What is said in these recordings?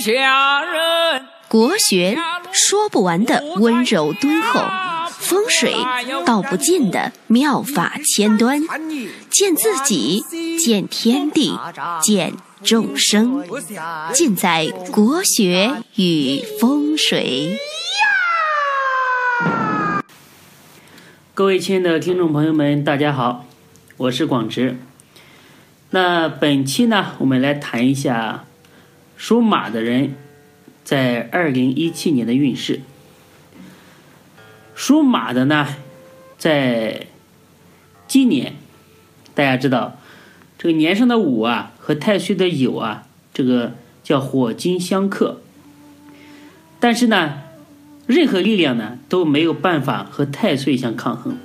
下人。国学说不完的温柔敦厚，风水道不尽的妙法千端，见自己，见天地，见众生，尽在国学与风水。各位亲爱的听众朋友们，大家好，我是广直。那本期呢，我们来谈一下属马的人在二零一七年的运势。属马的呢，在今年，大家知道这个年上的午啊和太岁的酉啊，这个叫火金相克。但是呢，任何力量呢都没有办法和太岁相抗衡，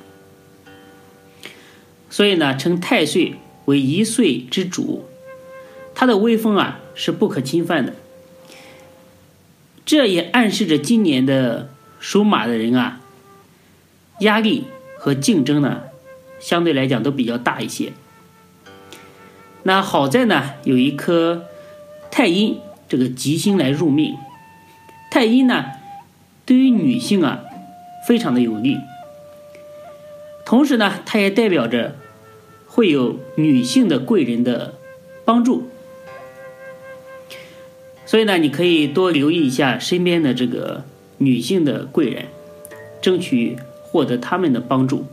所以呢，称太岁。为一岁之主，他的威风啊是不可侵犯的。这也暗示着今年的属马的人啊，压力和竞争呢，相对来讲都比较大一些。那好在呢，有一颗太阴这个吉星来入命，太阴呢，对于女性啊，非常的有利。同时呢，它也代表着。会有女性的贵人的帮助，所以呢，你可以多留意一下身边的这个女性的贵人，争取获得他们的帮助。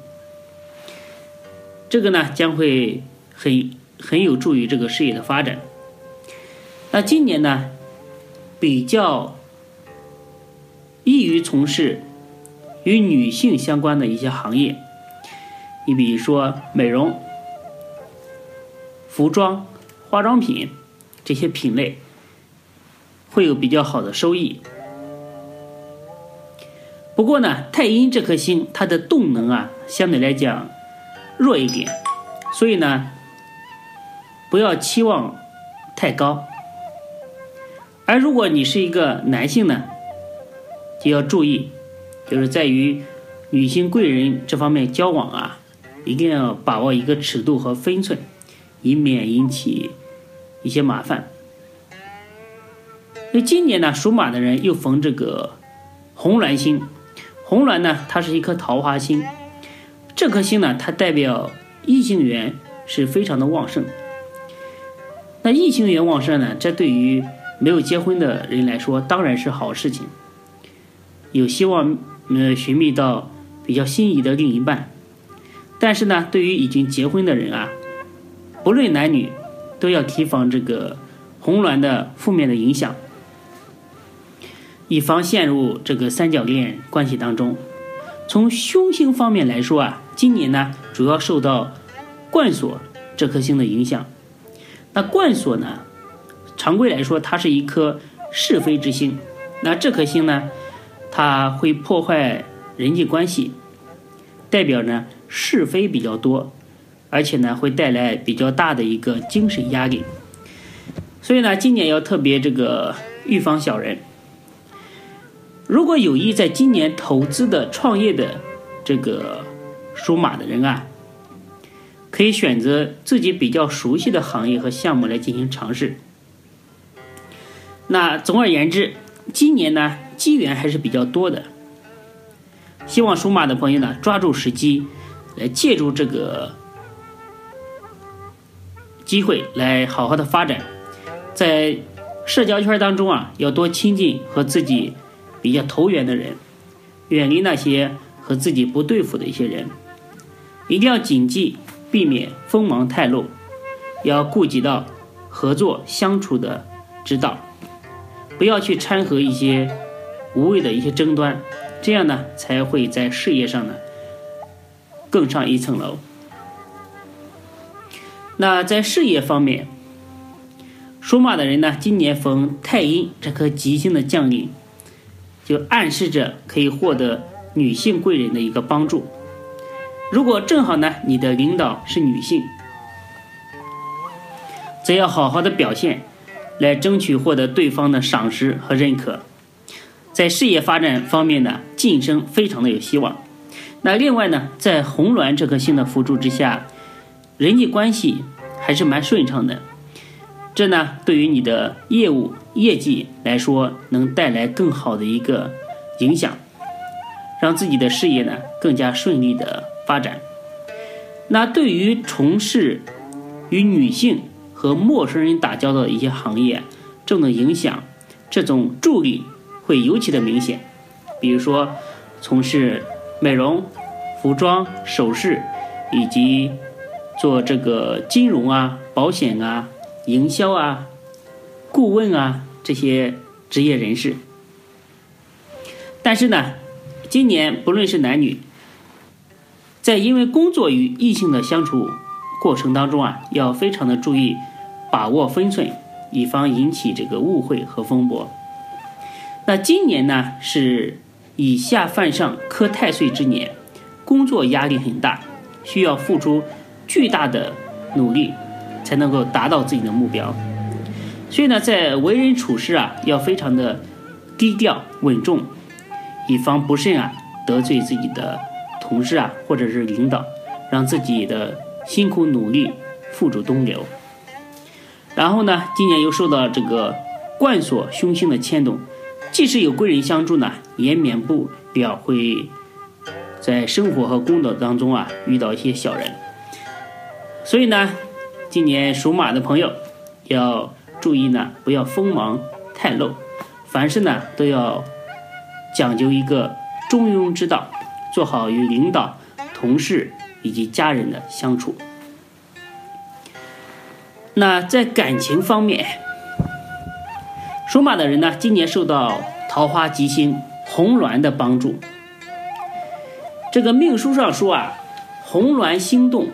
这个呢，将会很很有助于这个事业的发展。那今年呢，比较易于从事与女性相关的一些行业，你比如说美容。服装、化妆品这些品类会有比较好的收益。不过呢，太阴这颗星它的动能啊，相对来讲弱一点，所以呢，不要期望太高。而如果你是一个男性呢，就要注意，就是在于女性贵人这方面交往啊，一定要把握一个尺度和分寸。以免引起一些麻烦。那今年呢，属马的人又逢这个红鸾星。红鸾呢，它是一颗桃花星。这颗星呢，它代表异性缘是非常的旺盛。那异性缘旺盛呢，这对于没有结婚的人来说，当然是好事情。有希望呃寻觅到比较心仪的另一半。但是呢，对于已经结婚的人啊。不论男女，都要提防这个红鸾的负面的影响，以防陷入这个三角恋关系当中。从凶星方面来说啊，今年呢主要受到冠锁这颗星的影响。那冠锁呢，常规来说它是一颗是非之星。那这颗星呢，它会破坏人际关系，代表呢是非比较多。而且呢，会带来比较大的一个精神压力，所以呢，今年要特别这个预防小人。如果有意在今年投资的、创业的这个属马的人啊，可以选择自己比较熟悉的行业和项目来进行尝试。那总而言之，今年呢，机缘还是比较多的。希望属马的朋友呢，抓住时机，来借助这个。机会来好好的发展，在社交圈当中啊，要多亲近和自己比较投缘的人，远离那些和自己不对付的一些人，一定要谨记，避免锋芒太露，要顾及到合作相处的之道，不要去掺和一些无谓的一些争端，这样呢，才会在事业上呢更上一层楼。那在事业方面，属马的人呢，今年逢太阴这颗吉星的降临，就暗示着可以获得女性贵人的一个帮助。如果正好呢，你的领导是女性，则要好好的表现，来争取获得对方的赏识和认可。在事业发展方面呢，晋升非常的有希望。那另外呢，在红鸾这颗星的辅助之下。人际关系还是蛮顺畅的，这呢对于你的业务业绩来说，能带来更好的一个影响，让自己的事业呢更加顺利的发展。那对于从事与女性和陌生人打交道的一些行业，这种影响，这种助力会尤其的明显。比如说，从事美容、服装、首饰，以及做这个金融啊、保险啊、营销啊、顾问啊这些职业人士。但是呢，今年不论是男女，在因为工作与异性的相处。过程当中啊，要非常的注意把握分寸，以防引起这个误会和风波。那今年呢是以下犯上克太岁之年，工作压力很大，需要付出巨大的努力才能够达到自己的目标。所以呢，在为人处事啊，要非常的低调稳重，以防不慎啊得罪自己的同事啊或者是领导，让自己的。辛苦努力，付诸东流。然后呢，今年又受到这个冠锁凶星的牵动，即使有贵人相助呢，也免不了会在生活和工作当中啊遇到一些小人。所以呢，今年属马的朋友要注意呢，不要锋芒太露，凡事呢都要讲究一个中庸之道，做好与领导、同事。以及家人的相处。那在感情方面，属马的人呢，今年受到桃花吉星红鸾的帮助。这个命书上说啊，红鸾星动，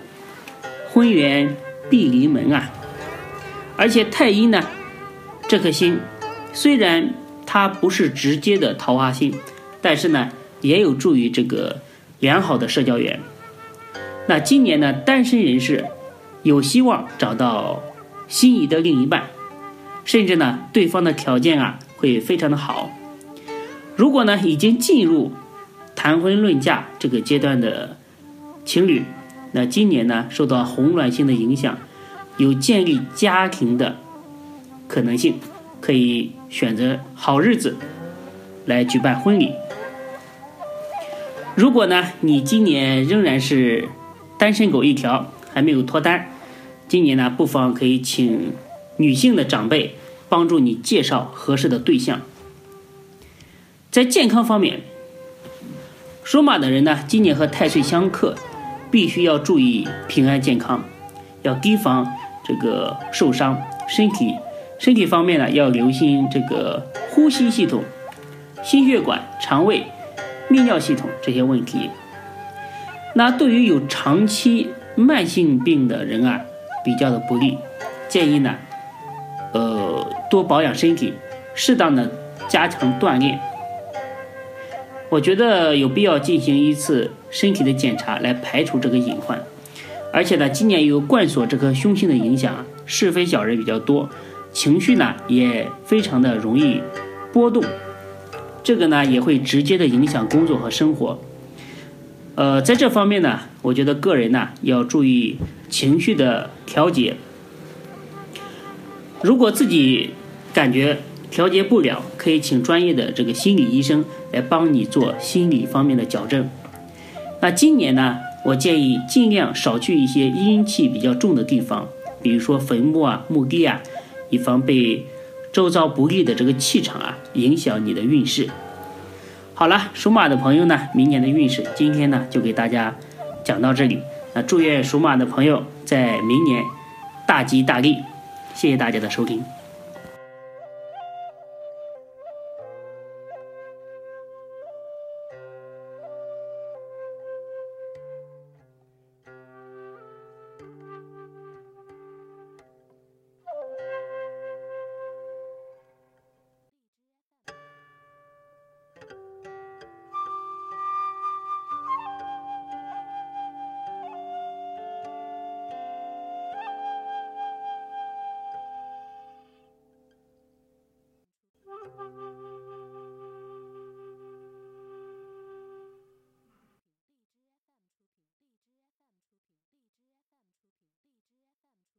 婚缘必临门啊。而且太阴呢，这颗星虽然它不是直接的桃花星，但是呢，也有助于这个良好的社交缘。那今年呢，单身人士有希望找到心仪的另一半，甚至呢，对方的条件啊会非常的好。如果呢，已经进入谈婚论嫁这个阶段的情侣，那今年呢，受到红鸾星的影响，有建立家庭的可能性，可以选择好日子来举办婚礼。如果呢，你今年仍然是。单身狗一条还没有脱单，今年呢，不妨可以请女性的长辈帮助你介绍合适的对象。在健康方面，属马的人呢，今年和太岁相克，必须要注意平安健康，要提防这个受伤。身体身体方面呢，要留心这个呼吸系统、心血管、肠胃、泌尿系统这些问题。那对于有长期慢性病的人啊，比较的不利，建议呢，呃，多保养身体，适当的加强锻炼。我觉得有必要进行一次身体的检查，来排除这个隐患。而且呢，今年有冠锁这颗凶星的影响啊，是非小人比较多，情绪呢也非常的容易波动，这个呢也会直接的影响工作和生活。呃，在这方面呢，我觉得个人呢要注意情绪的调节。如果自己感觉调节不了，可以请专业的这个心理医生来帮你做心理方面的矫正。那今年呢，我建议尽量少去一些阴气比较重的地方，比如说坟墓啊、墓地啊，以防被周遭不利的这个气场啊影响你的运势。好了，属马的朋友呢，明年的运势今天呢就给大家讲到这里。那祝愿属马的朋友在明年大吉大利，谢谢大家的收听。